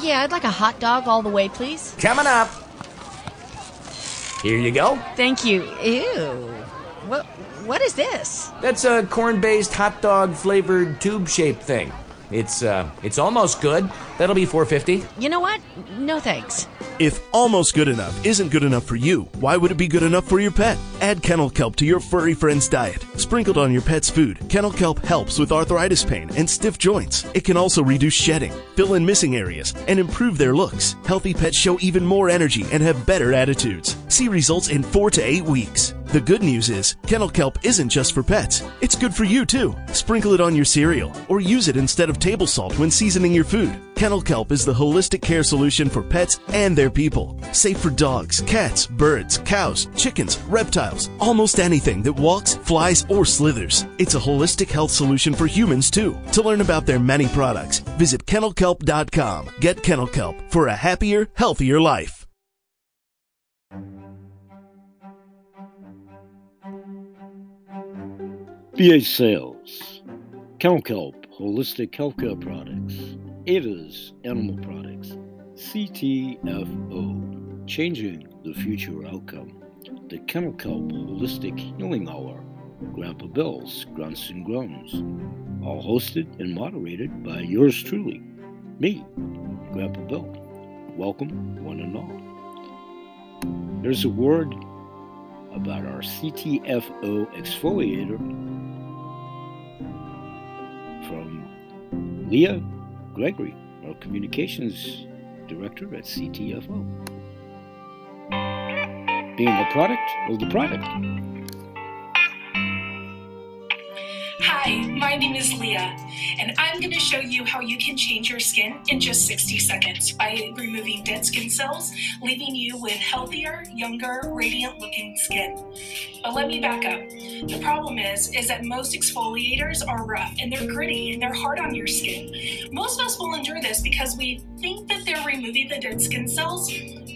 Yeah, I'd like a hot dog all the way, please. Coming up. Here you go. Thank you. Ew. What what is this? That's a corn-based hot dog flavored tube-shaped thing. It's uh it's almost good. That'll be 450. You know what? No thanks. If almost good enough isn't good enough for you, why would it be good enough for your pet? Add kennel kelp to your furry friend's diet. Sprinkled on your pet's food, kennel kelp helps with arthritis pain and stiff joints. It can also reduce shedding, fill in missing areas, and improve their looks. Healthy pets show even more energy and have better attitudes. See results in 4 to 8 weeks. The good news is, kennel kelp isn't just for pets. It's good for you too. Sprinkle it on your cereal or use it instead of table salt when seasoning your food. Kennel kelp is the holistic care solution for pets and their people. Safe for dogs, cats, birds, cows, chickens, reptiles, almost anything that walks, flies, or slithers. It's a holistic health solution for humans too. To learn about their many products, visit kennelkelp.com. Get kennel kelp for a happier, healthier life. BH Sales, Kennel Kelp, Holistic Healthcare Products, Ada's Animal Products, CTFO, Changing the Future Outcome, the Kelp Holistic Healing Hour, Grandpa Bill's Grunts and Groans, all hosted and moderated by yours truly, me, Grandpa Bill. Welcome, one and all. There's a word about our CTFO exfoliator from Leah Gregory, our communications director at CTFO. Being a product of the product. Hi, my name is Leah, and I'm going to show you how you can change your skin in just 60 seconds by removing dead skin cells, leaving you with healthier, younger, radiant looking skin. But let me back up. The problem is, is that most exfoliators are rough and they're gritty and they're hard on your skin. Most of us will endure this because we think that they're removing the dead skin cells.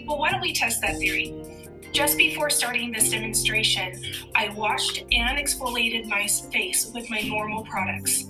But why don't we test that theory? Just before starting this demonstration, I washed and exfoliated my face with my normal products.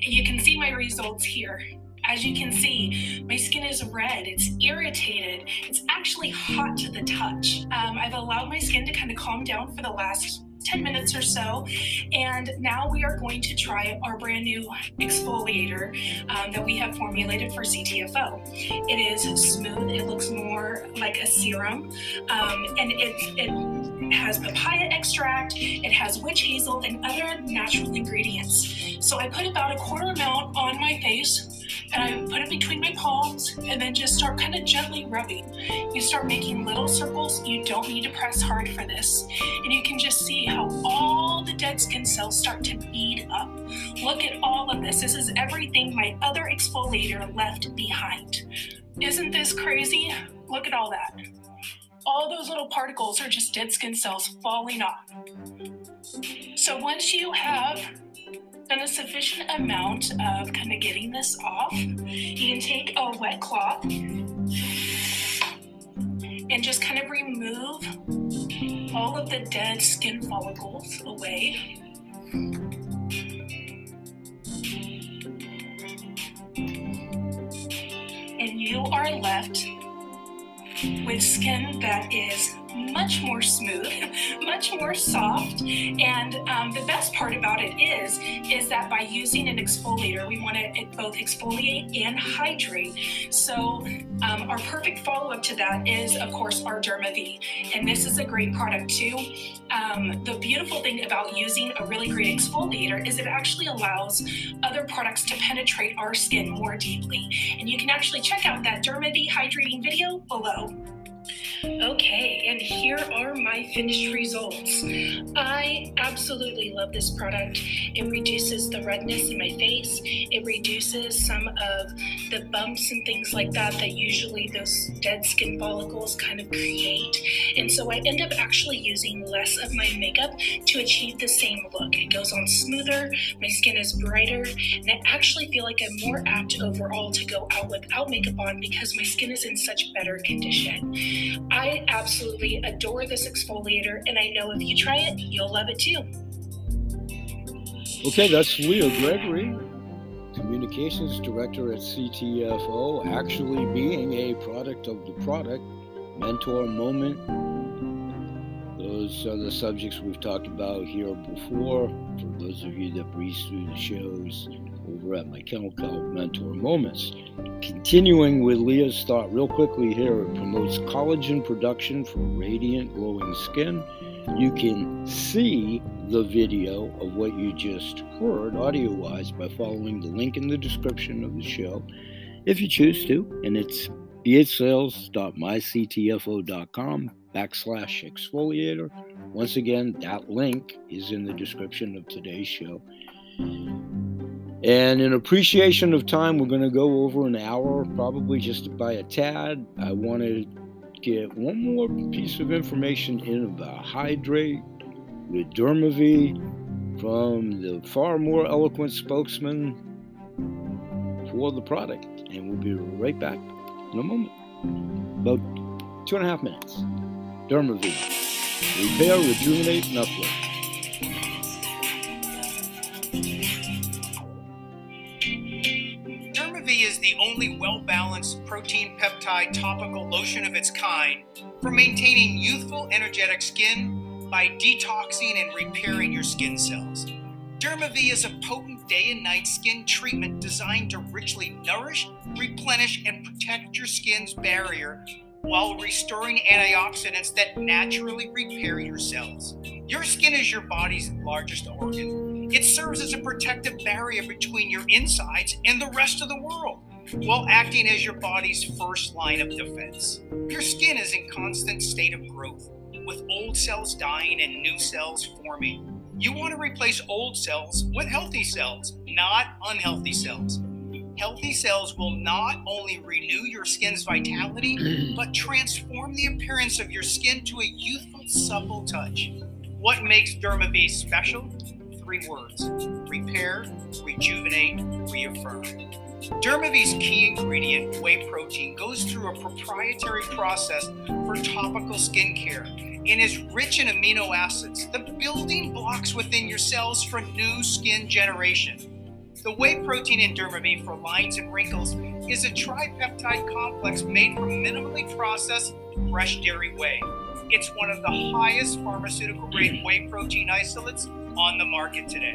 You can see my results here. As you can see, my skin is red, it's irritated, it's actually hot to the touch. Um, I've allowed my skin to kind of calm down for the last 10 minutes or so. And now we are going to try our brand new exfoliator um, that we have formulated for CTFO. It is smooth, it looks more like a serum, um, and it, it has papaya extract, it has witch hazel, and other natural ingredients. So I put about a quarter amount on my face and I put it between my palms and then just start kind of gently rubbing. You start making little circles. You don't need to press hard for this. And you can just see how all the dead skin cells start to bead up. Look at all of this. This is everything my other exfoliator left behind. Isn't this crazy? Look at all that. All those little particles are just dead skin cells falling off. So once you have done a sufficient amount of kind of getting this off, you can take a wet cloth and just kind of remove all of the dead skin follicles away. And you are left with skin that is much more smooth, much more soft. And um, the best part about it is, is that by using an exfoliator, we want to both exfoliate and hydrate. So um, our perfect follow-up to that is, of course, our Dermavie. And this is a great product too. Um, the beautiful thing about using a really great exfoliator is it actually allows other products to penetrate our skin more deeply. And you can actually check out that Dermavie hydrating video below. Okay, and here are my finished results. I absolutely love this product. It reduces the redness in my face. It reduces some of the bumps and things like that that usually those dead skin follicles kind of create. And so I end up actually using less of my makeup to achieve the same look. It goes on smoother, my skin is brighter, and I actually feel like I'm more apt overall to go out without makeup on because my skin is in such better condition. I absolutely adore this exfoliator, and I know if you try it, you'll love it too. Okay, that's Leah Gregory, communications director at CTFO, actually being a product of the product, mentor moment. Those are the subjects we've talked about here before. For those of you that breeze through the shows at my Kennel Mentor Moments. Continuing with Leah's thought real quickly here, it promotes collagen production for radiant, glowing skin. You can see the video of what you just heard audio wise by following the link in the description of the show if you choose to. And it's bhsales.myctfo.com backslash exfoliator. Once again, that link is in the description of today's show. And in appreciation of time, we're going to go over an hour, probably just by a tad. I want to get one more piece of information in about hydrate with Dermavie from the far more eloquent spokesman for the product. And we'll be right back in a moment. About two and a half minutes. Dermavie. Repair, rejuvenate, and uplift. Only well balanced protein peptide topical lotion of its kind for maintaining youthful, energetic skin by detoxing and repairing your skin cells. Dermavie is a potent day and night skin treatment designed to richly nourish, replenish, and protect your skin's barrier while restoring antioxidants that naturally repair your cells. Your skin is your body's largest organ. It serves as a protective barrier between your insides and the rest of the world, while acting as your body's first line of defense. Your skin is in constant state of growth, with old cells dying and new cells forming. You want to replace old cells with healthy cells, not unhealthy cells. Healthy cells will not only renew your skin's vitality, but transform the appearance of your skin to a youthful, supple touch. What makes Dermavie special? Three words repair, rejuvenate, reaffirm. Dermavie's key ingredient, whey protein, goes through a proprietary process for topical skincare and is rich in amino acids, the building blocks within your cells for new skin generation. The whey protein in Dermavie for lines and wrinkles is a tripeptide complex made from minimally processed fresh dairy whey. It's one of the highest pharmaceutical grade whey protein isolates on the market today.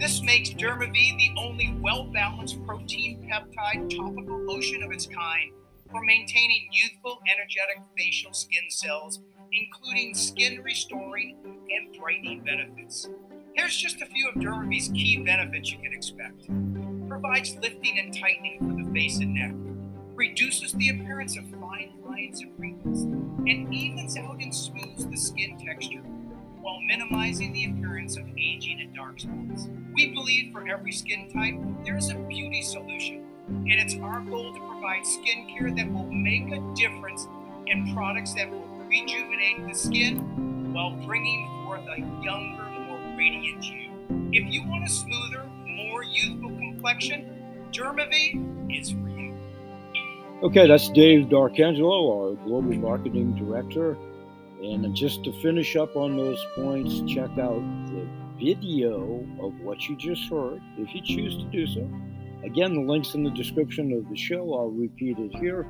This makes Dermavie the only well balanced protein peptide topical lotion of its kind for maintaining youthful, energetic facial skin cells, including skin restoring and brightening benefits. Here's just a few of Dermavie's key benefits you can expect. Provides lifting and tightening for the face and neck. Reduces the appearance of fine lines and wrinkles. And evens out and smooths the skin texture while minimizing the appearance of aging and dark spots. We believe for every skin type, there is a beauty solution. And it's our goal to provide skincare that will make a difference in products that will rejuvenate the skin while bringing forth a younger, more radiant you. If you want a smoother, more youthful complexion, Dermavie is for you. Okay, that's Dave D'Arcangelo, our Global Marketing Director. And just to finish up on those points, check out the video of what you just heard, if you choose to do so. Again, the link's in the description of the show. I'll repeat it here.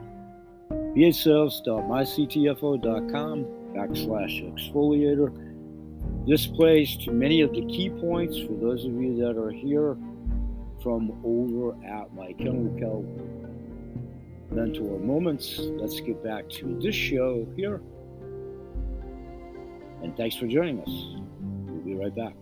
bhsales.myctfo.com backslash exfoliator this plays to many of the key points for those of you that are here from over at my Kennel Kelp Mentor Moments. Let's get back to this show here. And thanks for joining us. We'll be right back.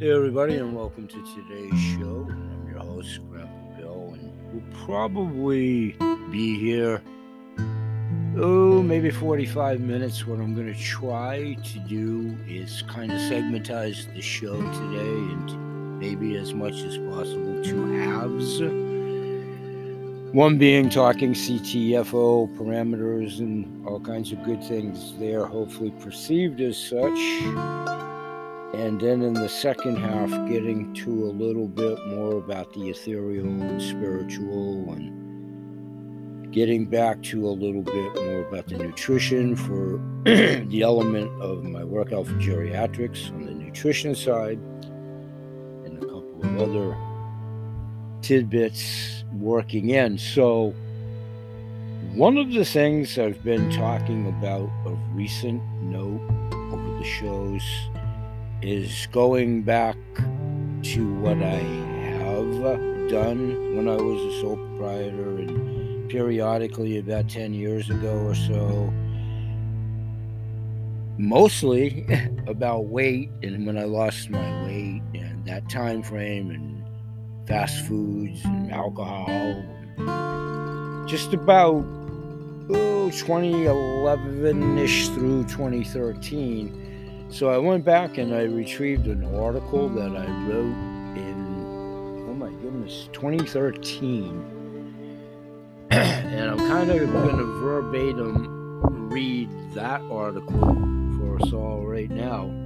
Hey, everybody, and welcome to today's show. I'm your host, Grandpa Bill, and we'll probably be here, oh, maybe 45 minutes. What I'm going to try to do is kind of segmentize the show today into maybe as much as possible two halves. One being talking CTFO parameters and all kinds of good things there, hopefully perceived as such and then in the second half getting to a little bit more about the ethereal and spiritual and getting back to a little bit more about the nutrition for the element of my workout for geriatrics on the nutrition side of other tidbits working in. So, one of the things I've been talking about of recent note over the shows is going back to what I have done when I was a sole proprietor and periodically about 10 years ago or so. Mostly about weight and when I lost my weight and that time frame and fast foods and alcohol. Just about oh, 2011 ish through 2013. So I went back and I retrieved an article that I wrote in, oh my goodness, 2013. and I'm kind of going to verbatim read that article for us all right now.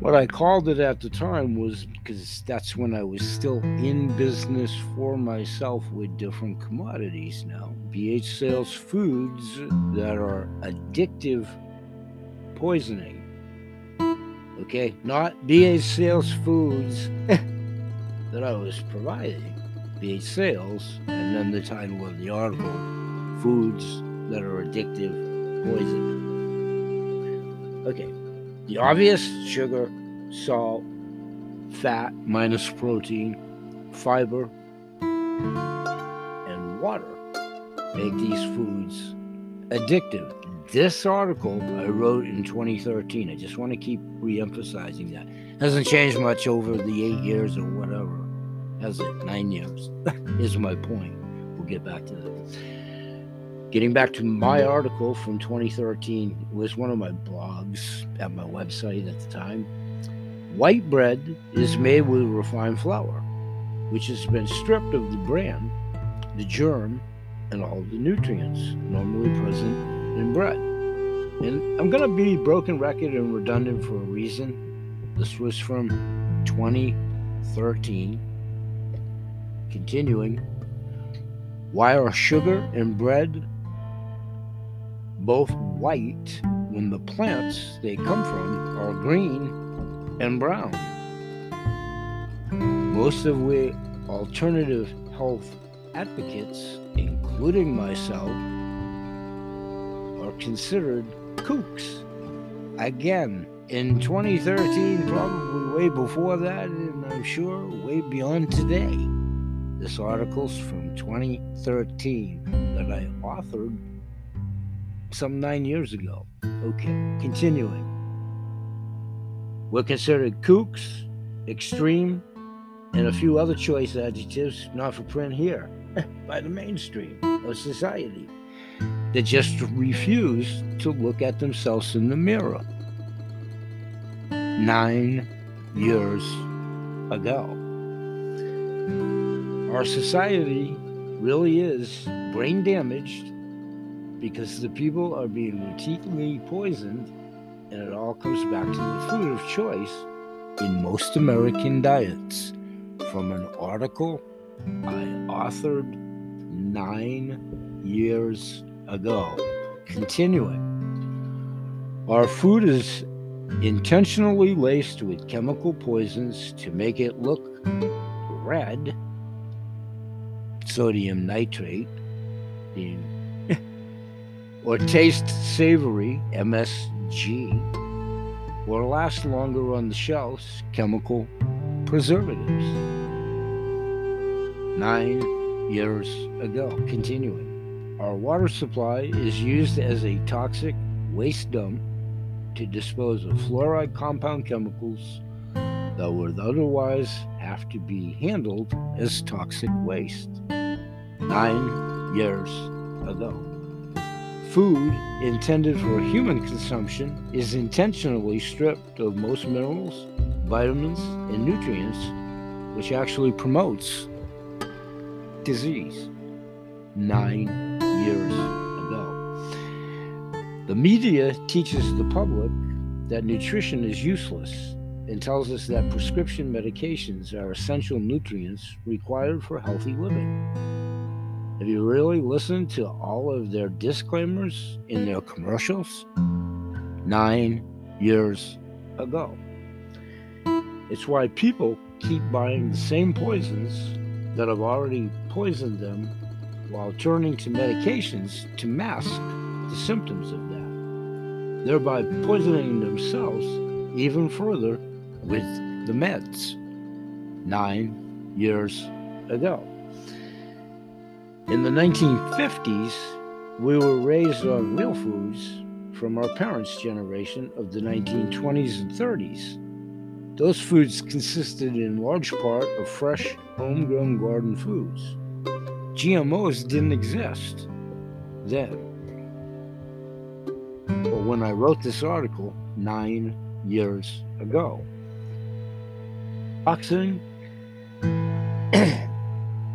What I called it at the time was because that's when I was still in business for myself with different commodities now. BH sales foods that are addictive poisoning. Okay, not BH sales foods that I was providing. BH sales, and then the title of the article Foods that are addictive poison. Okay, the obvious sugar, salt, fat minus protein, fiber, and water make these foods addictive. This article I wrote in 2013. I just want to keep re-emphasizing that. Hasn't changed much over the eight years or whatever. Has it? Nine years. is my point. We'll get back to that. Getting back to my article from 2013, it was one of my blogs at my website at the time. White bread is made with refined flour, which has been stripped of the bran, the germ, and all the nutrients normally present in bread. And I'm going to be broken record and redundant for a reason. This was from 2013. Continuing, why are sugar and bread both white when the plants they come from are green and brown? Most of we alternative health advocates, including myself, are considered kooks. Again, in 2013, probably way before that, and I'm sure way beyond today. This article's from 2013 that I authored some nine years ago. Okay, continuing. We're considered kooks, extreme, and a few other choice adjectives not for print here by the mainstream of society that just refuse to look at themselves in the mirror. Nine years ago. Our society really is brain damaged because the people are being routinely poisoned, and it all comes back to the food of choice in most American diets. From an article I authored nine years ago. Continuing, our food is intentionally laced with chemical poisons to make it look red, sodium nitrate, being or taste savory, MSG, or last longer on the shelves, chemical preservatives. Nine years ago, continuing, our water supply is used as a toxic waste dump to dispose of fluoride compound chemicals that would otherwise have to be handled as toxic waste. Nine years ago food intended for human consumption is intentionally stripped of most minerals, vitamins, and nutrients, which actually promotes disease. Nine years ago. The media teaches the public that nutrition is useless and tells us that prescription medications are essential nutrients required for healthy living. Have you really listened to all of their disclaimers in their commercials? Nine years ago. It's why people keep buying the same poisons that have already poisoned them while turning to medications to mask the symptoms of that, thereby poisoning themselves even further with the meds nine years ago. In the 1950s, we were raised on real foods from our parents' generation of the 1920s and 30s. Those foods consisted in large part of fresh, homegrown garden foods. GMOs didn't exist then. Or when I wrote this article nine years ago. Toxin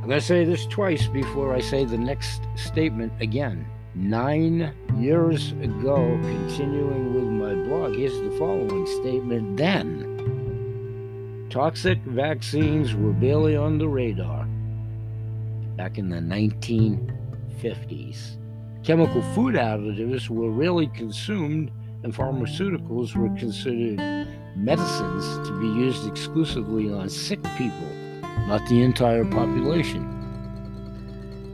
I'm going to say this twice before I say the next statement again. Nine years ago, continuing with my blog, here's the following statement then. Toxic vaccines were barely on the radar back in the 1950s. Chemical food additives were rarely consumed, and pharmaceuticals were considered medicines to be used exclusively on sick people not the entire population.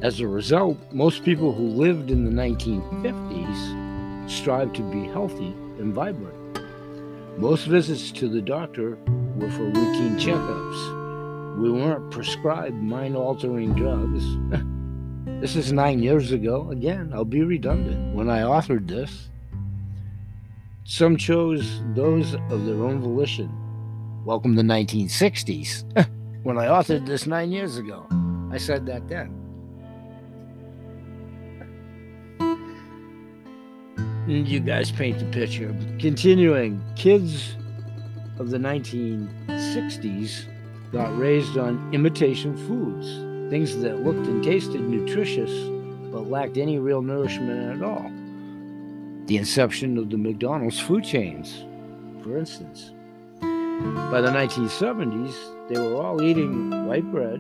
As a result, most people who lived in the 1950s strived to be healthy and vibrant. Most visits to the doctor were for routine checkups. We weren't prescribed mind altering drugs. this is nine years ago. Again, I'll be redundant. When I authored this, some chose those of their own volition. Welcome to 1960s. when I authored this nine years ago. I said that then. And you guys paint the picture. Continuing, kids of the 1960s got raised on imitation foods, things that looked and tasted nutritious but lacked any real nourishment at all. The inception of the McDonald's food chains, for instance. By the 1970s, they were all eating white bread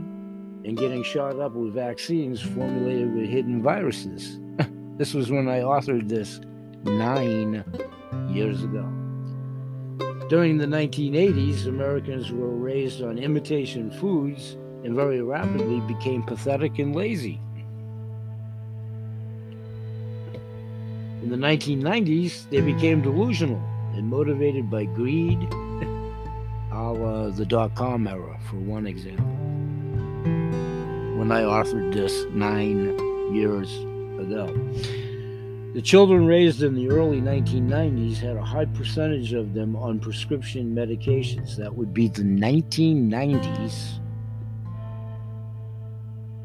and getting shot up with vaccines formulated with hidden viruses. this was when I authored this nine years ago. During the 1980s, Americans were raised on imitation foods and very rapidly became pathetic and lazy. In the 1990s, they became delusional and motivated by greed a la uh, the dot com era, for one example. When I authored this nine years ago. The children raised in the early 1990s had a high percentage of them on prescription medications. That would be the 1990s.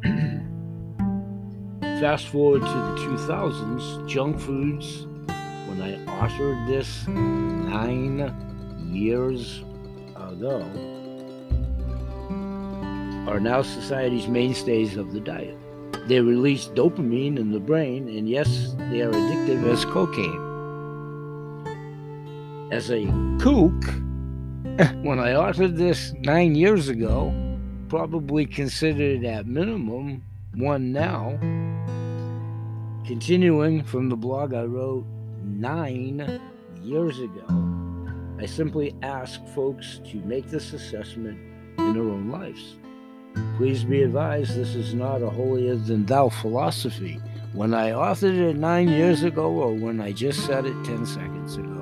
Fast forward to the 2000s, junk foods, when I authored this nine years ago, are now society's mainstays of the diet. They release dopamine in the brain, and yes, they are addictive as cocaine. As a kook, when I authored this nine years ago, probably considered at minimum one now. Continuing from the blog I wrote nine years ago. I simply ask folks to make this assessment in their own lives. Please be advised this is not a holier than thou philosophy. When I authored it nine years ago, or when I just said it 10 seconds ago.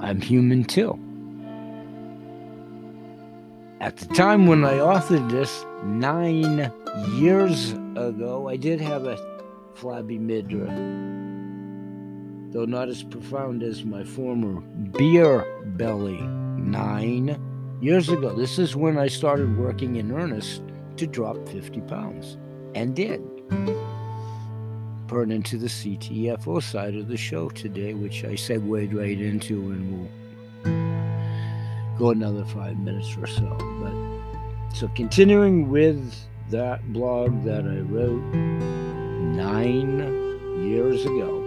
I'm human too. At the time when I authored this nine years ago, I did have a flabby midra, though not as profound as my former beer belly nine years ago. This is when I started working in earnest to drop 50 pounds, and did. Burn into the CTFO side of the show today, which I segued right into, and we'll go another five minutes or so. But so continuing with that blog that I wrote nine years ago.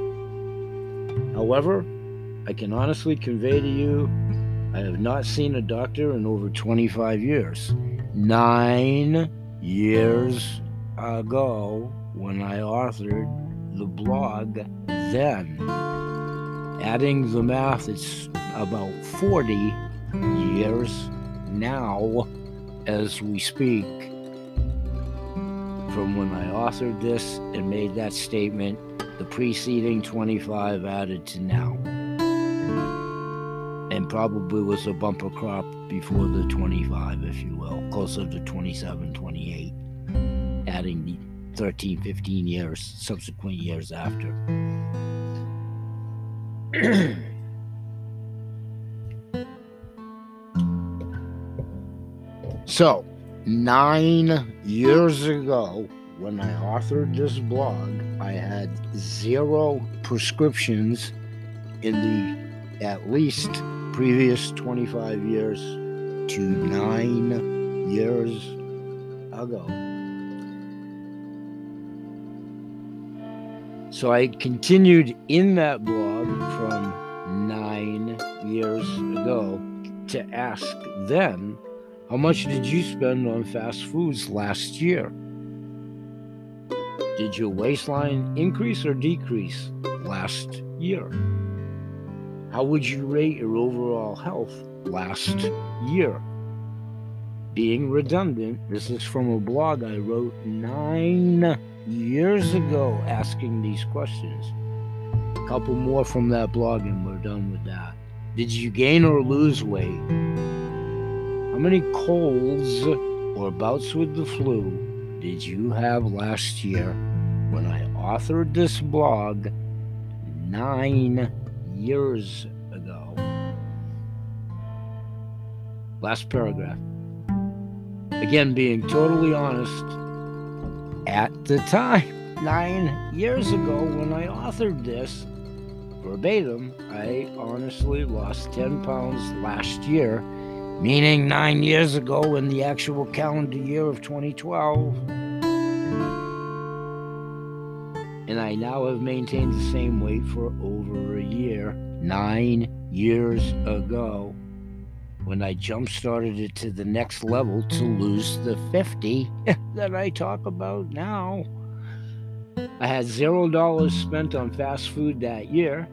However, I can honestly convey to you I have not seen a doctor in over 25 years. Nine years ago, when I authored the blog, then, adding the math, it's about 40 years now as we speak from when I authored this and made that statement, the preceding 25 added to now. And probably was a bumper crop before the 25, if you will, closer to 27, 28, adding the 13, 15 years, subsequent years after. so, nine years ago, when I authored this blog, I had zero prescriptions in the at least previous 25 years to nine years ago. So I continued in that blog from nine years ago to ask them how much did you spend on fast foods last year? Did your waistline increase or decrease last year? How would you rate your overall health last year? Being redundant, this is from a blog I wrote nine years ago asking these questions. A couple more from that blog and we're done with that. Did you gain or lose weight? How many colds or bouts with the flu did you have last year when I authored this blog nine years ago? Last paragraph. Again, being totally honest, at the time, nine years ago when I authored this, verbatim, I honestly lost 10 pounds last year meaning nine years ago in the actual calendar year of 2012. And I now have maintained the same weight for over a year, nine years ago, when I jump started it to the next level to lose the 50 that I talk about now. I had zero dollars spent on fast food that year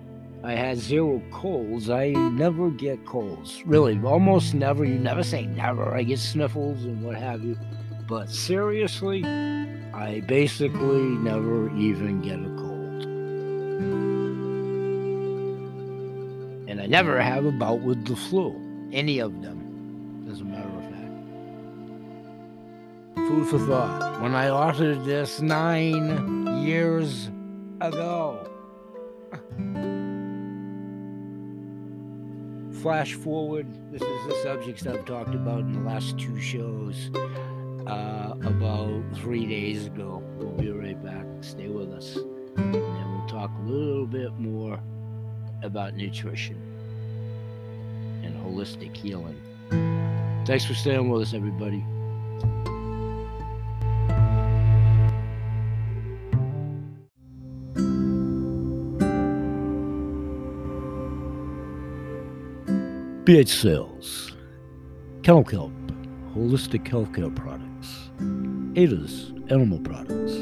I had zero colds. I never get colds. Really, almost never. You never say never. I get sniffles and what have you. But seriously, I basically never even get a cold. And I never have a bout with the flu. Any of them, as a matter of fact. Food for thought. When I authored this nine years ago, flash forward, this is the subjects I've talked about in the last two shows uh, about three days ago. We'll be right back. Stay with us. And we'll talk a little bit more about nutrition and holistic healing. Thanks for staying with us, everybody. BH Sales, Kennel Kelp, Holistic Healthcare Products, Ada's Animal Products,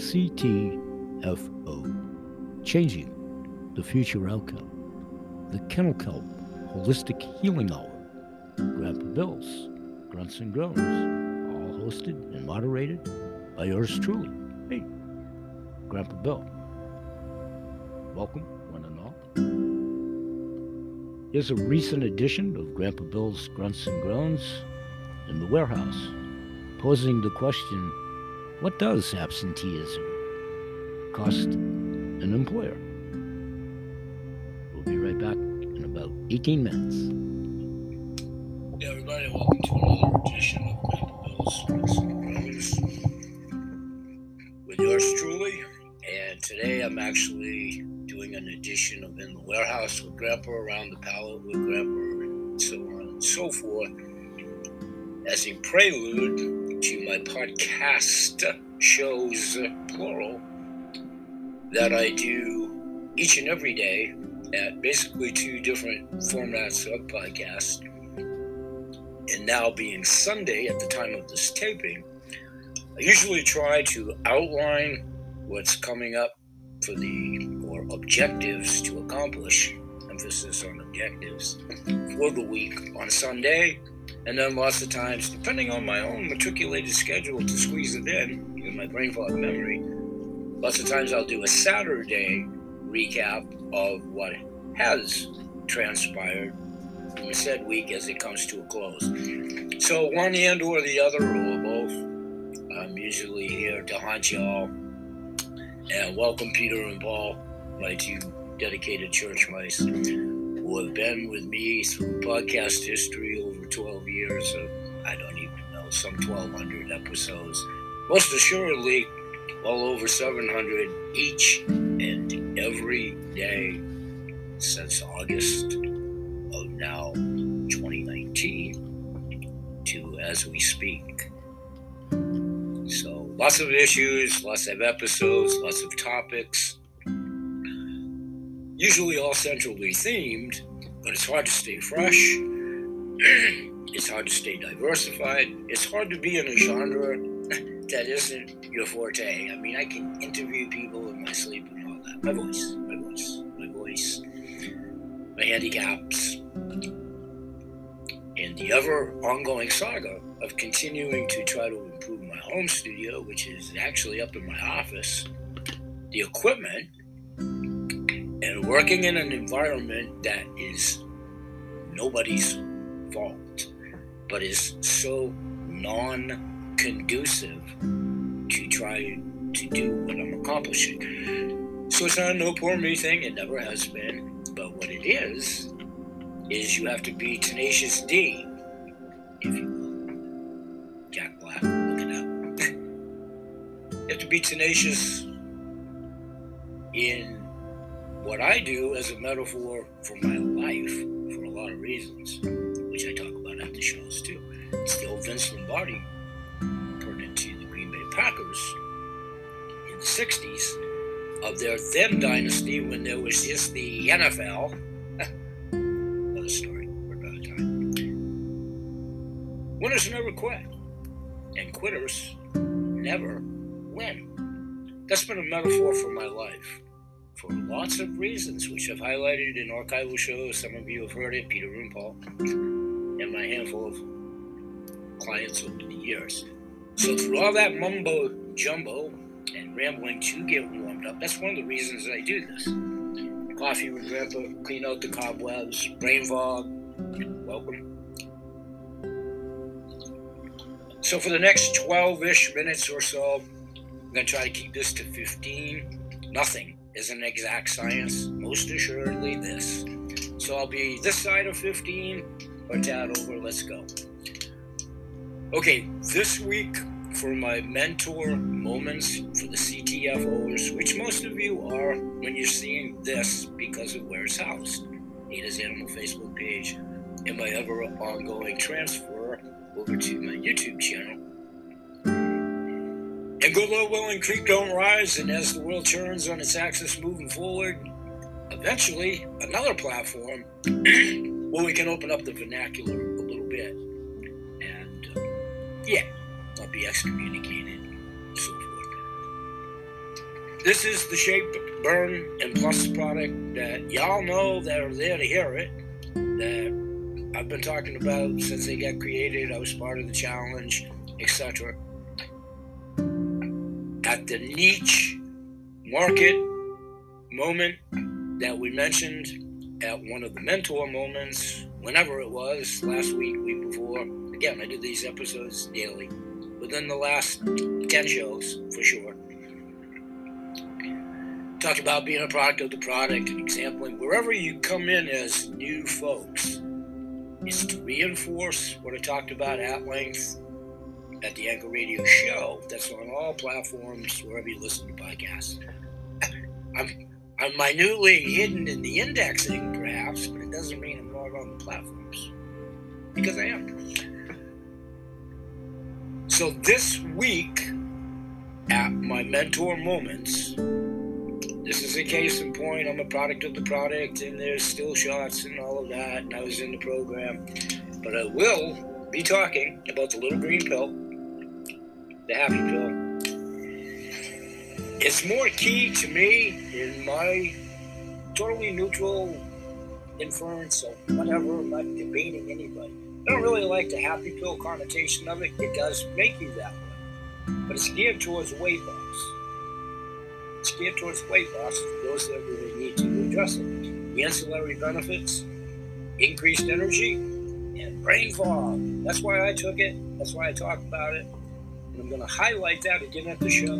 CTFO, Changing the Future Outcome, the Kennel Kelp Holistic Healing Hour, Grandpa Bill's, Grunts and Groans, all hosted and moderated by yours truly, me, Grandpa Bill. Welcome. Here's a recent edition of Grandpa Bill's Grunts and Groans in the warehouse, posing the question what does absenteeism cost an employer? We'll be right back in about 18 minutes. Hey, everybody, welcome to another edition of Grandpa Bill's Grunts and Groans with yours truly. And today I'm actually doing an edition of In the Warehouse with Grandpa, Around the Pallet with Grandpa, and so on and so forth, as a prelude to my podcast shows, uh, plural, that I do each and every day at basically two different formats of podcasts. And now being Sunday at the time of this taping, I usually try to outline what's coming up for the objectives to accomplish, emphasis on objectives, for the week on Sunday. And then lots of times, depending on my own matriculated schedule to squeeze it in, even my brain fog memory, lots of times I'll do a Saturday recap of what has transpired in the said week as it comes to a close. So one and or the other, or both. I'm usually here to haunt y'all and welcome Peter and Paul, my two dedicated church mice, who have been with me through podcast history over 12 years of, I don't even know, some 1,200 episodes. Most assuredly, well over 700 each and every day since August of now 2019 to as we speak. So lots of issues, lots of episodes, lots of topics, usually all centrally themed, but it's hard to stay fresh. it's hard to stay diversified. It's hard to be in a genre that isn't your forte. I mean, I can interview people in my sleep and all that. My voice, my voice, my voice, my handicaps, and the ever ongoing saga of continuing to try to improve my home studio, which is actually up in my office, the equipment, and working in an environment that is nobody's fault, but is so non conducive to try to do what I'm accomplishing. So it's not a no poor me thing, it never has been. But what it is, is you have to be tenacious D, if you will. Jack Black, look it up. you have to be tenacious in what I do as a metaphor for my life for a lot of reasons, which I talk about at the shows too. It's the old Vince Lombardi pertinent to the Green Bay Packers in the 60s of their then dynasty when there was just the NFL. Another story for another time. Winners never quit, and quitters never win. That's been a metaphor for my life for lots of reasons, which I've highlighted in archival shows. Some of you have heard it, Peter Paul, and my handful of clients over the years. So through all that mumbo jumbo and rambling to get warmed up, that's one of the reasons I do this. Coffee with Grandpa, clean out the cobwebs, brain fog, welcome. So for the next 12-ish minutes or so, I'm going to try to keep this to 15. Nothing is an exact science, most assuredly this. So I'll be this side of 15 or tad over. Let's go. Okay, this week for my mentor moments for the CTFOs, which most of you are when you're seeing this because of where it's housed. Ada's Animal Facebook page and my ever ongoing transfer over to my YouTube channel. And good Lord willing, Creek don't rise, and as the world turns on its axis moving forward, eventually another platform where we can open up the vernacular a little bit and, uh, yeah, not be excommunicated and so forth. This is the Shape, Burn, and Plus product that y'all know that are there to hear it, that I've been talking about since they got created. I was part of the challenge, etc at the niche market moment that we mentioned at one of the mentor moments, whenever it was, last week, week before. Again, I do these episodes daily, within the last 10 shows for sure. Talk about being a product of the product and exampling wherever you come in as new folks is to reinforce what I talked about at length at the Anchor Radio Show. That's on all platforms, wherever you listen to podcasts. I'm, I'm minutely hidden in the indexing, perhaps, but it doesn't mean I'm not on the platforms. Because I am. So this week, at my mentor moments, this is a case in point. I'm a product of the product, and there's still shots and all of that, and I was in the program. But I will be talking about the little green pill, the happy pill. It's more key to me in my totally neutral inference of whatever. I'm not debating anybody. I don't really like the happy pill connotation of it. It does make you that way, but it's geared towards weight loss. It's geared towards weight loss for those that really need to address it. The ancillary benefits, increased energy, and brain fog. That's why I took it. That's why I talk about it. I'm going to highlight that again at the show.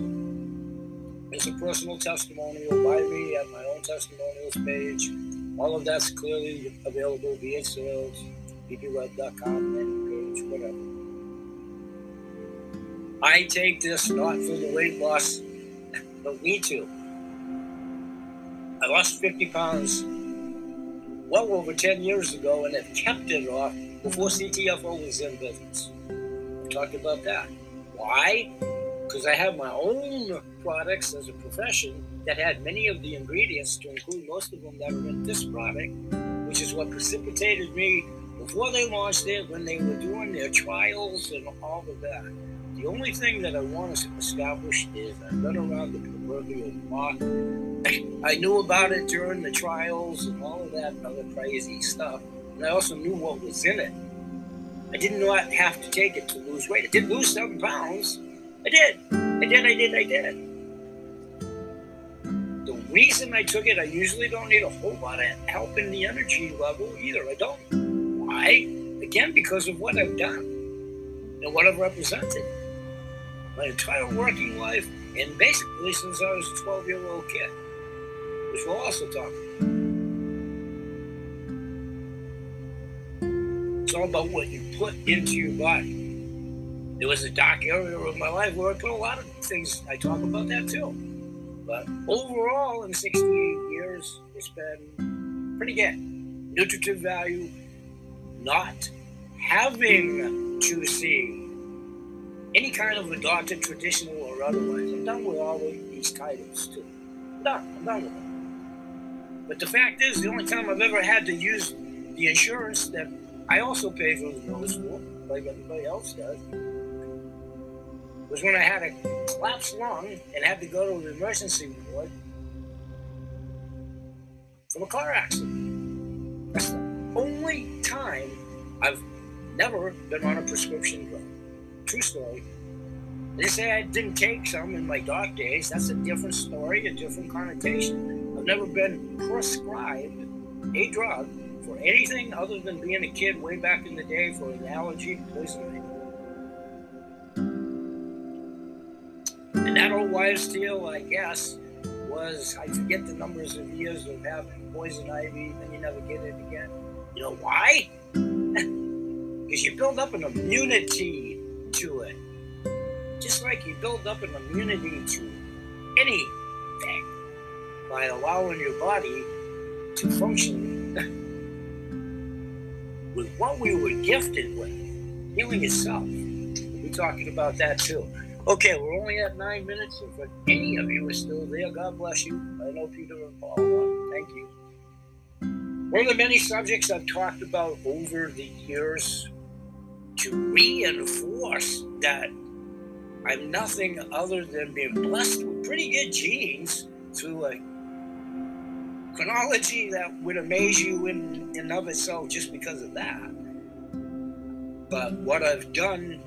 It's a personal testimonial by me at my own testimonials page. All of that's clearly available via sales, ppweb.com, landing page, whatever. I take this not for the weight loss, don't too. I lost 50 pounds well over 10 years ago and have kept it off before CTFO was in business. I talked about that. Why? Because I have my own products as a profession that had many of the ingredients, to include most of them that were in this product, which is what precipitated me before they launched it, when they were doing their trials and all of that. The only thing that I want to establish is I've been around the proverbial block. I knew about it during the trials and all of that other crazy stuff, and I also knew what was in it. I did not have to take it to lose weight. I did lose seven pounds. I did. I did. I did. I did. The reason I took it, I usually don't need a whole lot of help in the energy level either. I don't. Why? Again, because of what I've done and what I've represented my entire working life, and basically since I was a 12 year old kid, which we'll also talk about. It's all about what you put into your body. There was a dark area of my life where I put a lot of things, I talk about that too. But overall, in 68 years, it's been pretty good. Nutritive value, not having to see any kind of adopted, traditional or otherwise. I'm done with all these titles too. I'm done. I'm done with them. But the fact is, the only time I've ever had to use the insurance that I also paid for the nose school, like everybody else does, was when I had a collapsed lung and had to go to the emergency ward from a car accident. That's the only time I've never been on a prescription drug. True story. They say I didn't take some in my dark days. That's a different story, a different connotation. I've never been prescribed a drug for anything other than being a kid way back in the day for an allergy to poisoning. And that old wives' tale, I guess, was I forget the numbers of years of having poison ivy, then you never get it again. You know why? Because you build up an immunity to it. Just like you build up an immunity to anything by allowing your body to function with what we were gifted with, healing itself. We'll be talking about that too. Okay, we're only at nine minutes. If any of you are still there, God bless you. I know Peter and Paul. Thank you. One of the many subjects I've talked about over the years to reinforce that I'm nothing other than being blessed with pretty good genes through a chronology that would amaze you in and of itself just because of that. But what I've done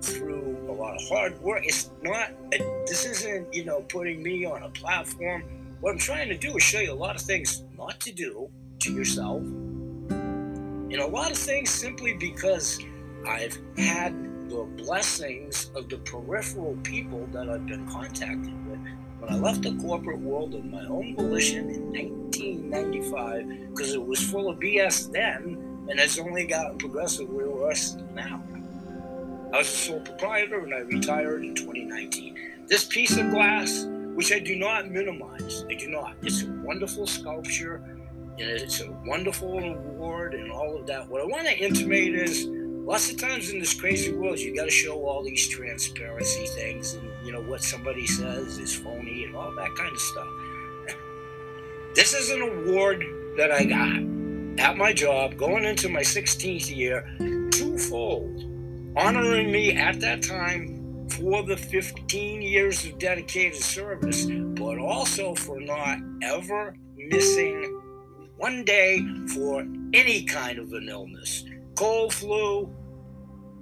through a lot of hard work, it's not, this isn't, you know, putting me on a platform. What I'm trying to do is show you a lot of things not to do to yourself, and a lot of things simply because I've had the blessings of the peripheral people that I've been contacted with. When I left the corporate world of my own volition in 1995, because it was full of BS then, and it's only gotten progressively worse now. I was a sole proprietor and I retired in 2019. This piece of glass, which I do not minimize, I do not. It's a wonderful sculpture and it's a wonderful award and all of that. What I want to intimate is lots of times in this crazy world, you got to show all these transparency things, and you know what somebody says is phony and all that kind of stuff. This is an award that I got at my job going into my 16th year, twofold, honoring me at that time for the 15 years of dedicated service, but also for not ever missing one day for any kind of an illness cold, flu,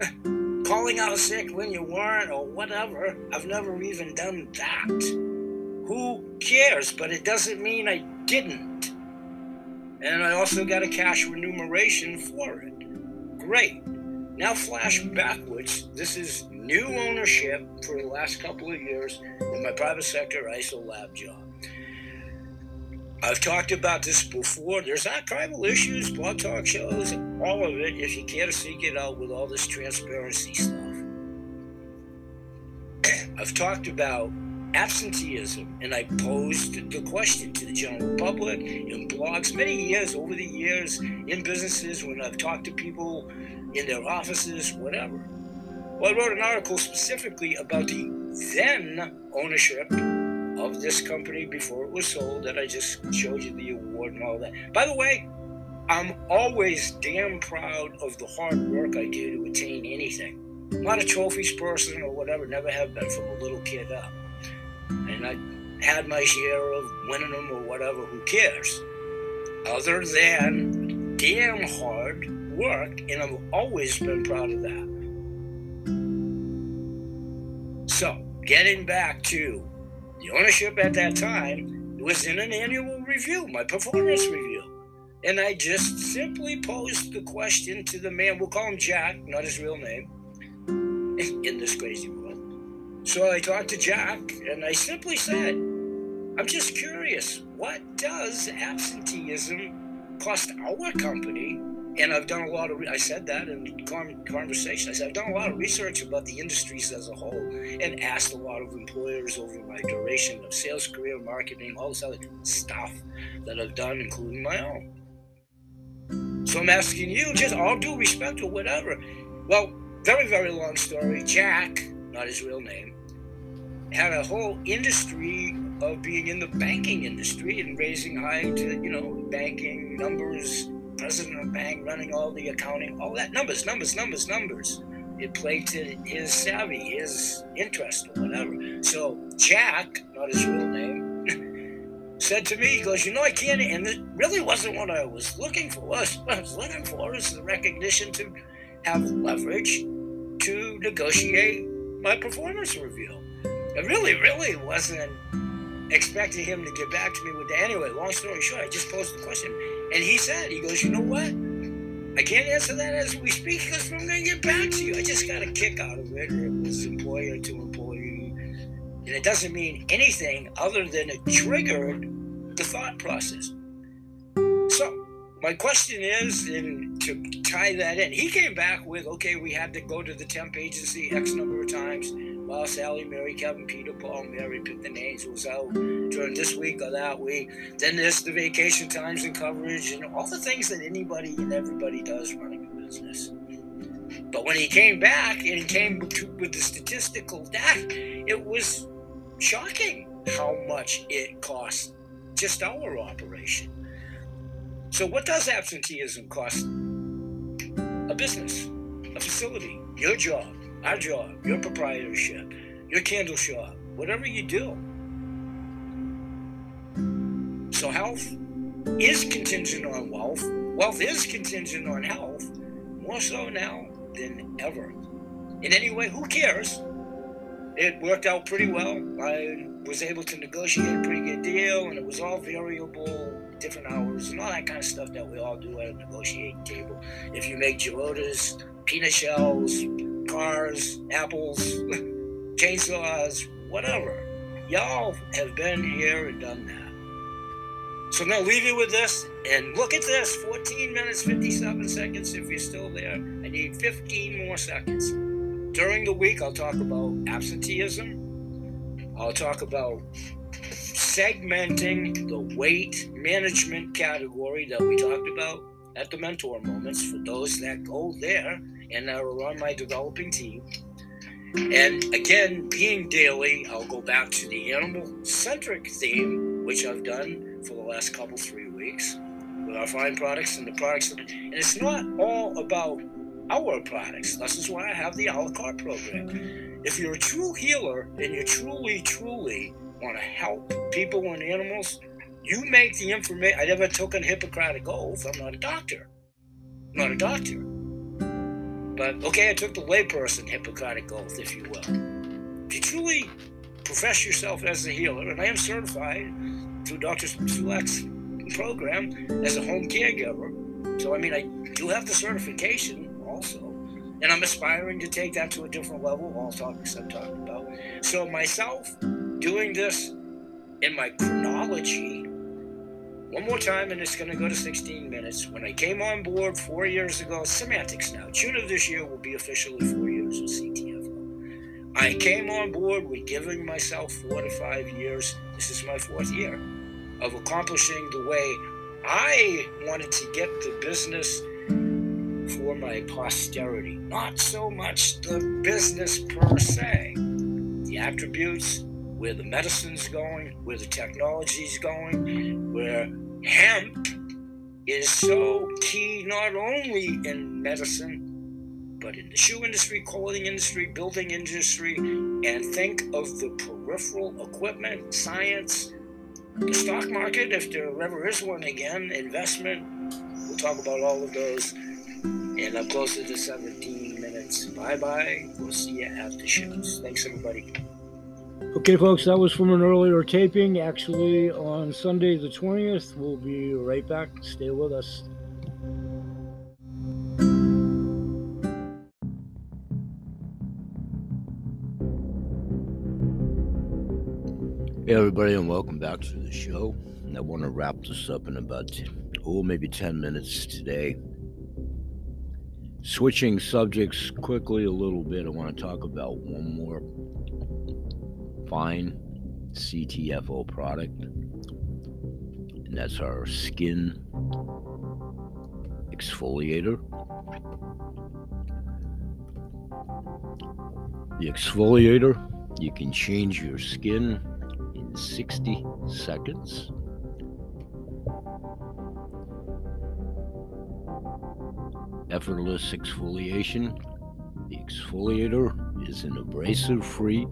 calling out a sick when you weren't, or whatever. I've never even done that. Who cares? But it doesn't mean I didn't. And I also got a cash remuneration for it. Great. Now, flash backwards. This is new ownership for the last couple of years in my private sector ISO lab job. I've talked about this before. There's archival issues, blog talk shows, all of it, if you care to seek it out with all this transparency stuff. I've talked about absenteeism, and I posed the question to the general public in blogs many years over the years in businesses when I've talked to people in their offices, whatever. Well, I wrote an article specifically about the then ownership of this company before it was sold that I just showed you the award and all that. By the way, I'm always damn proud of the hard work I do to attain anything. I'm not a trophies person or whatever, never have been from a little kid up. And I had my share of winning them or whatever, who cares? Other than damn hard work, and I've always been proud of that. So, getting back to the ownership at that time was in an annual review, my performance review. And I just simply posed the question to the man, we'll call him Jack, not his real name, in this crazy world. So I talked to Jack and I simply said, I'm just curious, what does absenteeism cost our company and I've done a lot of, re- I said that in conversation. I said, I've done a lot of research about the industries as a whole and asked a lot of employers over my duration of sales career, marketing, all this other stuff that I've done, including my own. So I'm asking you, just all due respect or whatever. Well, very, very long story. Jack, not his real name, had a whole industry of being in the banking industry and raising high to, you know, banking numbers president of the bank running all the accounting, all that numbers, numbers, numbers, numbers. It played to his savvy, his interest, or whatever. So Jack, not his real name, said to me, he goes, you know, I can't, and it really wasn't what I was looking for. What I was looking for is the recognition to have leverage to negotiate my performance review. It really, really wasn't expecting him to get back to me with that. Anyway, long story short, I just posed the question. And he said, he goes, you know what? I can't answer that as we speak because I'm going to get back to you. I just got a kick out of it. It was employer to employee. And it doesn't mean anything other than it triggered the thought process. So, my question is, and to tie that in, he came back with, okay, we had to go to the temp agency X number of times well, Sally, Mary, Kevin, Peter, Paul, Mary, pick the names, was out during this week or that week. Then there's the vacation times and coverage and all the things that anybody and everybody does running a business. But when he came back and he came with the statistical data, it was shocking how much it cost just our operation. So, what does absenteeism cost a business, a facility, your job? Our job, your proprietorship, your candle shop, whatever you do. So health is contingent on wealth. Wealth is contingent on health, more so now than ever. In any way, who cares? It worked out pretty well. I was able to negotiate a pretty good deal, and it was all variable, different hours, and all that kind of stuff that we all do at a negotiating table. If you make gerotas, peanut shells, cars, apples, chainsaws, whatever. Y'all have been here and done that. So I'm going to leave you with this. And look at this 14 minutes, 57 seconds. If you're still there, I need 15 more seconds. During the week, I'll talk about absenteeism. I'll talk about segmenting the weight management category that we talked about at the mentor moments for those that go there and I will run my developing team. And again, being daily, I'll go back to the animal centric theme, which I've done for the last couple, three weeks with our fine products and the products. And it's not all about our products. This is why I have the a la carte program. If you're a true healer and you truly, truly want to help people and animals, you make the information. I never took an Hippocratic oath. I'm not a doctor. I'm not a doctor. But okay, I took the layperson Hippocratic oath, if you will. You truly profess yourself as a healer, and I am certified through Dr. Sulek's program as a home caregiver. So, I mean, I do have the certification also, and I'm aspiring to take that to a different level, all topics I'm talking about. So, myself doing this in my chronology one more time, and it's going to go to 16 minutes. When I came on board four years ago, semantics now, June of this year will be officially four years with CTFO. I came on board with giving myself four to five years. This is my fourth year of accomplishing the way I wanted to get the business for my posterity. Not so much the business per se, the attributes, where the medicine's going, where the technology's going, where hemp is so key not only in medicine, but in the shoe industry, clothing industry, building industry, and think of the peripheral equipment, science, the stock market, if there ever is one again, investment. We'll talk about all of those. And I'm closer to 17 minutes. Bye bye. We'll see you at the shows. Thanks, everybody. Okay, folks, that was from an earlier taping, actually on Sunday the 20th. We'll be right back. Stay with us. Hey, everybody, and welcome back to the show. I want to wrap this up in about, oh, maybe 10 minutes today. Switching subjects quickly a little bit, I want to talk about one more fine CTFO product, and that's our skin exfoliator. The exfoliator, you can change your skin in 60 seconds. Effortless exfoliation. The exfoliator is an abrasive free,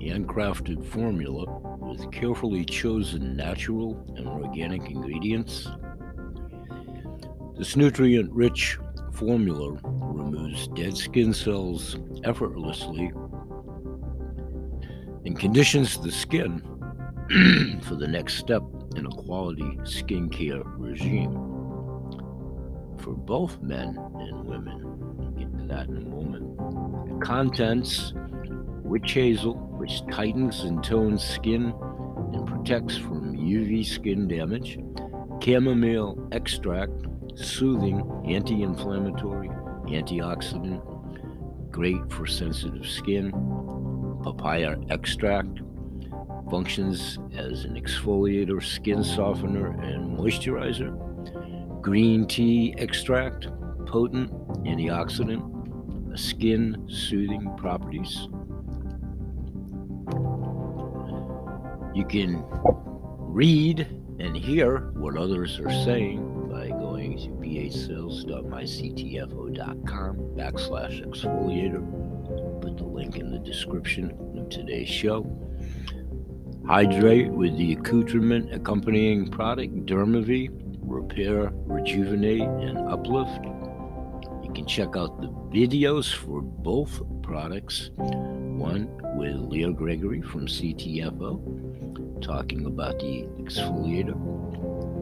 handcrafted formula with carefully chosen natural and organic ingredients. This nutrient rich formula removes dead skin cells effortlessly and conditions the skin for the next step in a quality skincare regime for both men and women. We'll get to that in a moment. The contents witch hazel, which tightens and tones skin and protects from UV skin damage, chamomile extract, soothing, anti inflammatory, antioxidant, great for sensitive skin, papaya extract functions as an exfoliator, skin softener, and moisturizer. Green tea extract, potent antioxidant, skin soothing properties. You can read and hear what others are saying by going to bhsales.myctfo.com backslash exfoliator. Put the link in the description of today's show. Hydrate with the accoutrement accompanying product Dermavie, repair, rejuvenate, and uplift. You can check out the videos for both products. One with Leo Gregory from CTFO talking about the exfoliator,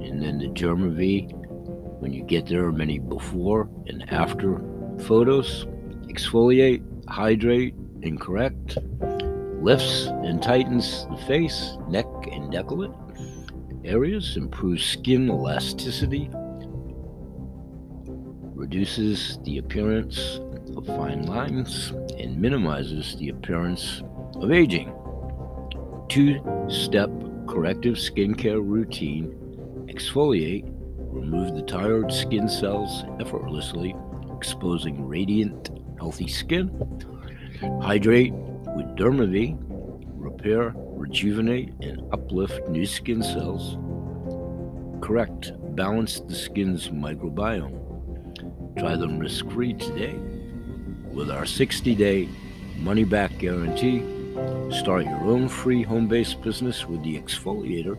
and then the Dermavie. When you get there, many before and after photos. Exfoliate, hydrate, and correct lifts and tightens the face, neck, and decollete areas, improves skin elasticity, reduces the appearance of fine lines, and minimizes the appearance of aging. Two step corrective skincare routine exfoliate, remove the tired skin cells effortlessly, exposing radiant, healthy skin. Hydrate with Dermavie, repair, rejuvenate, and uplift new skin cells. correct, balance the skin's microbiome. Try them risk free today with our 60 day money back guarantee. Start your own free home based business with the exfoliator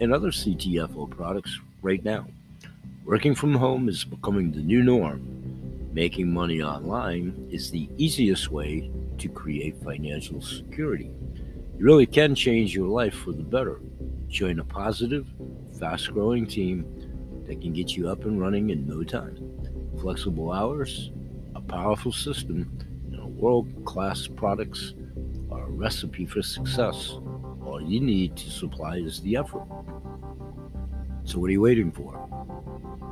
and other CTFO products right now. Working from home is becoming the new norm. Making money online is the easiest way to create financial security. You really can change your life for the better. Join a positive, fast growing team that can get you up and running in no time. Flexible hours, a powerful system, and world class products a recipe for success. All you need to supply is the effort. So, what are you waiting for?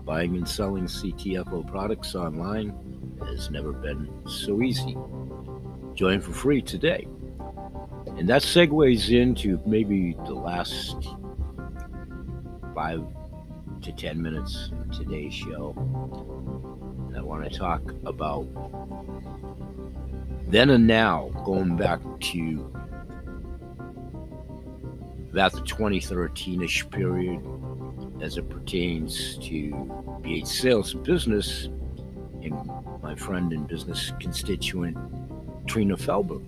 Buying and selling CTFO products online has never been so easy. Join for free today. And that segues into maybe the last five to 10 minutes of today's show. I want to talk about then and now, going back to about the 2013 ish period as it pertains to BH sales and business and my friend and business constituent Trina Felber,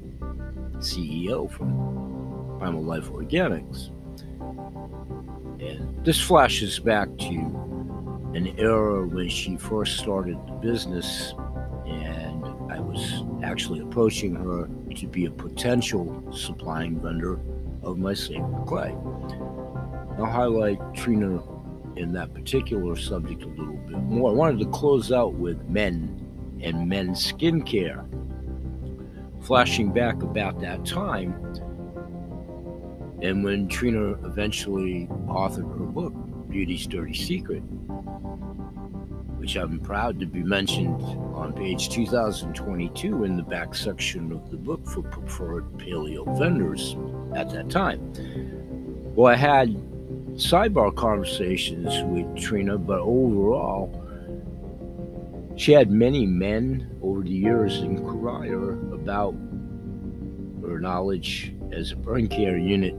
CEO from Primal Life Organics. And this flashes back to an era when she first started the business, and was actually approaching her to be a potential supplying vendor of my sacred clay. I'll highlight Trina in that particular subject a little bit more. I wanted to close out with men and men's skincare. Flashing back about that time, and when Trina eventually authored her book, Beauty's Dirty Secret, which I'm proud to be mentioned on page 2022 in the back section of the book for preferred paleo vendors at that time. Well, I had sidebar conversations with Trina, but overall, she had many men over the years inquire about her knowledge as a burn care unit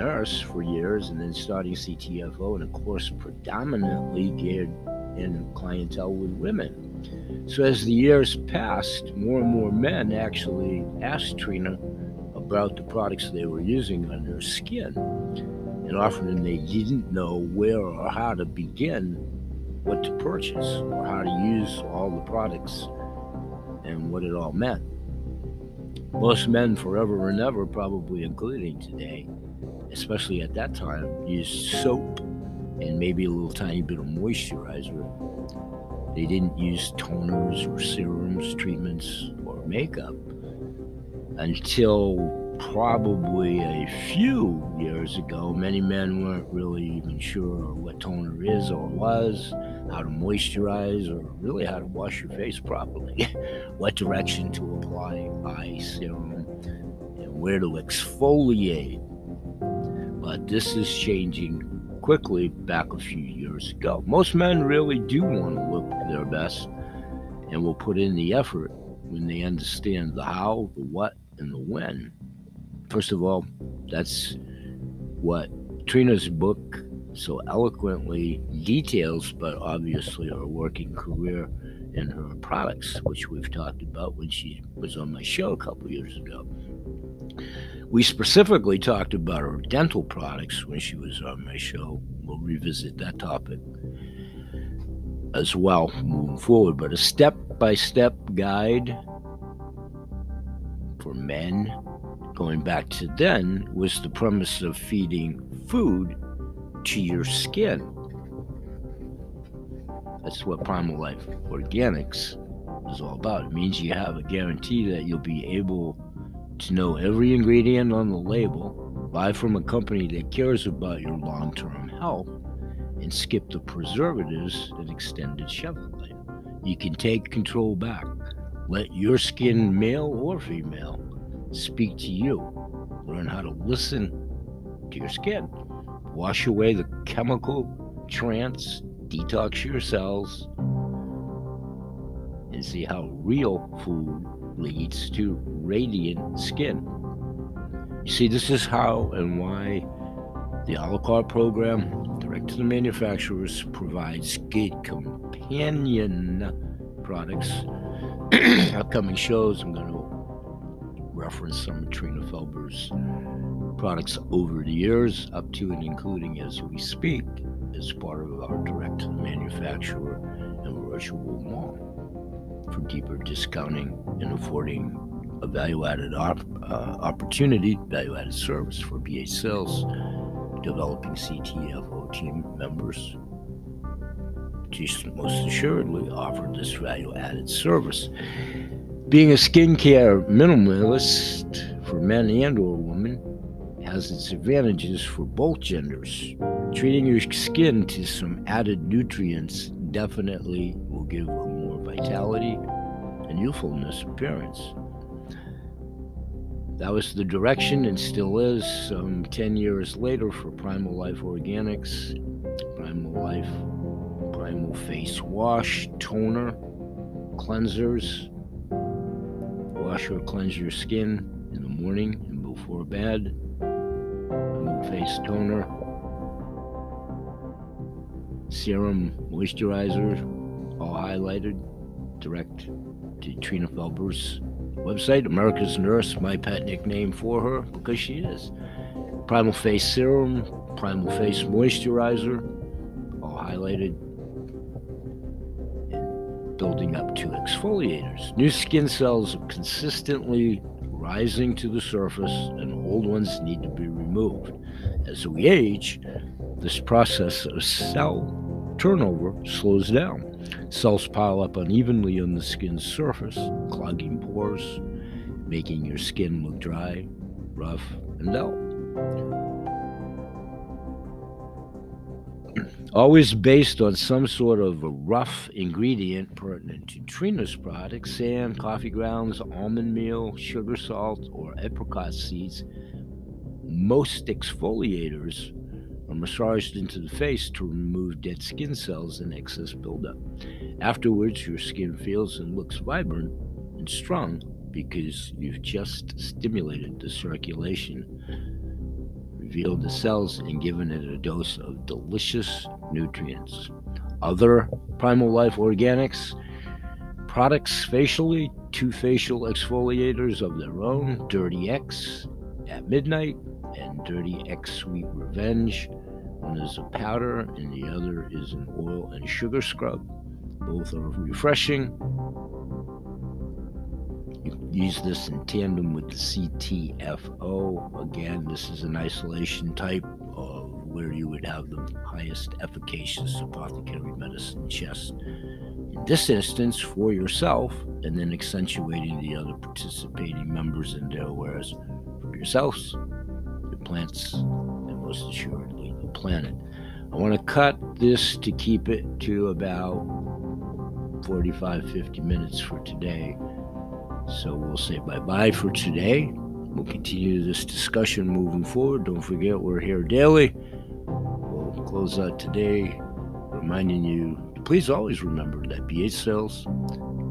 nurse for years and then starting CTFO and of course predominantly geared in clientele with women. So as the years passed, more and more men actually asked Trina about the products they were using on their skin. And often they didn't know where or how to begin what to purchase or how to use all the products and what it all meant. Most men, forever and ever, probably including today, especially at that time, used soap and maybe a little tiny bit of moisturizer. They didn't use toners or serums, treatments, or makeup until probably a few years ago. Many men weren't really even sure what toner is or was, how to moisturize, or really how to wash your face properly, what direction to apply eye serum, and where to exfoliate. But this is changing quickly back a few years ago. Most men really do want to look their best and will put in the effort when they understand the how, the what, and the when. First of all, that's what Trina's book so eloquently details, but obviously her working career and her products, which we've talked about when she was on my show a couple years ago. We specifically talked about her dental products when she was on my show. We'll revisit that topic as well moving forward, but a step by step guide for men going back to then was the premise of feeding food to your skin. That's what Primal Life Organics is all about. It means you have a guarantee that you'll be able to know every ingredient on the label, buy from a company that cares about your long term health, and skip the preservatives and extended shelf life. You can take control back. Let your skin, male or female, speak to you. Learn how to listen to your skin. Wash away the chemical trance, detox your cells, and see how real food leads to radiant skin. You see, this is how and why The a la carte program, direct to the manufacturers, provides skid companion products. Upcoming shows, I'm going to reference some of Trina Felber's products over the years, up to and including as we speak, as part of our direct to the manufacturer and virtual mall for deeper discounting and affording a value added op- uh, opportunity, value added service for BH sales, developing CTFO team members just most assuredly offered this value added service. Being a skincare minimalist for men and or women has its advantages for both genders. Treating your skin to some added nutrients definitely will give a more vitality and youthfulness appearance. That was the direction and still is some 10 years later for Primal Life Organics, Primal Life, Primal Face Wash, Toner, Cleansers. Wash or cleanse your skin in the morning and before bed. Primal Face Toner, Serum Moisturizer, all highlighted, direct to Trina Felber's website, America's Nurse, my pet nickname for her because she is. Primal Face Serum, Primal Face Moisturizer, all highlighted. And building up to exfoliators. New skin cells are consistently rising to the surface, and old ones need to be removed. As we age, this process of cell turnover slows down. Cells pile up unevenly on the skin's surface, clogging pores, making your skin look dry, rough, and dull. Always based on some sort of a rough ingredient pertinent to Trina's products sand, coffee grounds, almond meal, sugar salt, or apricot seeds. Most exfoliators are massaged into the face to remove dead skin cells and excess buildup. Afterwards, your skin feels and looks vibrant and strong because you've just stimulated the circulation, revealed the cells, and given it a dose of delicious nutrients. Other Primal Life Organics products facially, two facial exfoliators of their own Dirty X at midnight and Dirty X Sweet Revenge. One is a powder and the other is an oil and sugar scrub. Both are refreshing. You can use this in tandem with the CTFO. Again, this is an isolation type of where you would have the highest efficacious apothecary medicine chest. In this instance, for yourself, and then accentuating the other participating members in their wares for yourselves, your plants, and most assuredly planet. I want to cut this to keep it to about 45 50 minutes for today. So we'll say bye bye for today. We'll continue this discussion moving forward. Don't forget, we're here daily. We'll close out today reminding you to please always remember that BH Sales,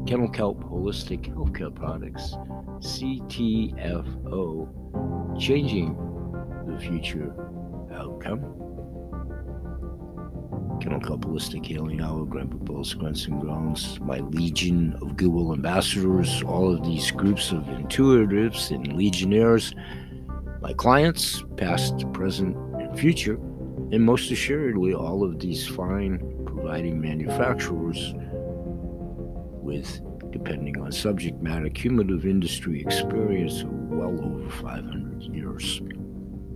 Kennel Kelp Holistic Healthcare Products, CTFO, changing the future outcome. Kennel Kelp Holistic Healing Hour, Grandpa Bill's Grunts and Groans, my legion of Goodwill ambassadors, all of these groups of intuitives and legionnaires, my clients, past, present, and future, and most assuredly all of these fine providing manufacturers with, depending on subject matter, cumulative industry experience of well over 500 years.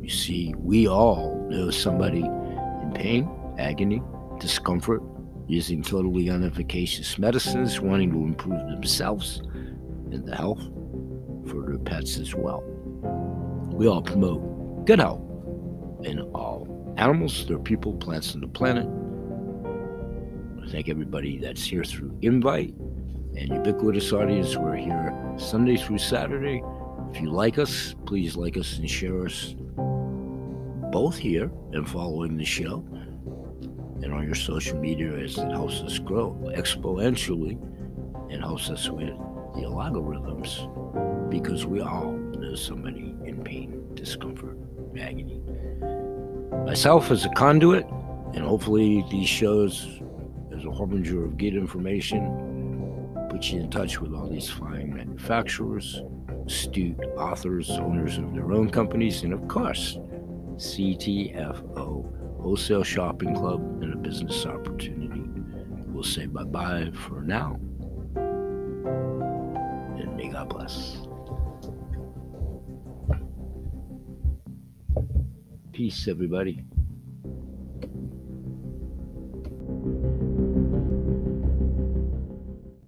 You see, we all know somebody in pain, agony, discomfort, using totally unefficacious medicines, wanting to improve themselves and the health for their pets as well. We all promote good health in all animals, their people, plants, and the planet. I thank everybody that's here through invite and ubiquitous audience. We're here Sunday through Saturday. If you like us, please like us and share us both here and following the show and on your social media as it helps us grow exponentially and helps us with the algorithms because we all know somebody in pain, discomfort, agony. Myself as a conduit, and hopefully these shows, as a harbinger of good information, put you in touch with all these fine manufacturers, astute authors, owners of their own companies, and of course, CTFO, Wholesale Shopping Club, and a business opportunity. We'll say bye bye for now. And may God bless. Peace, everybody.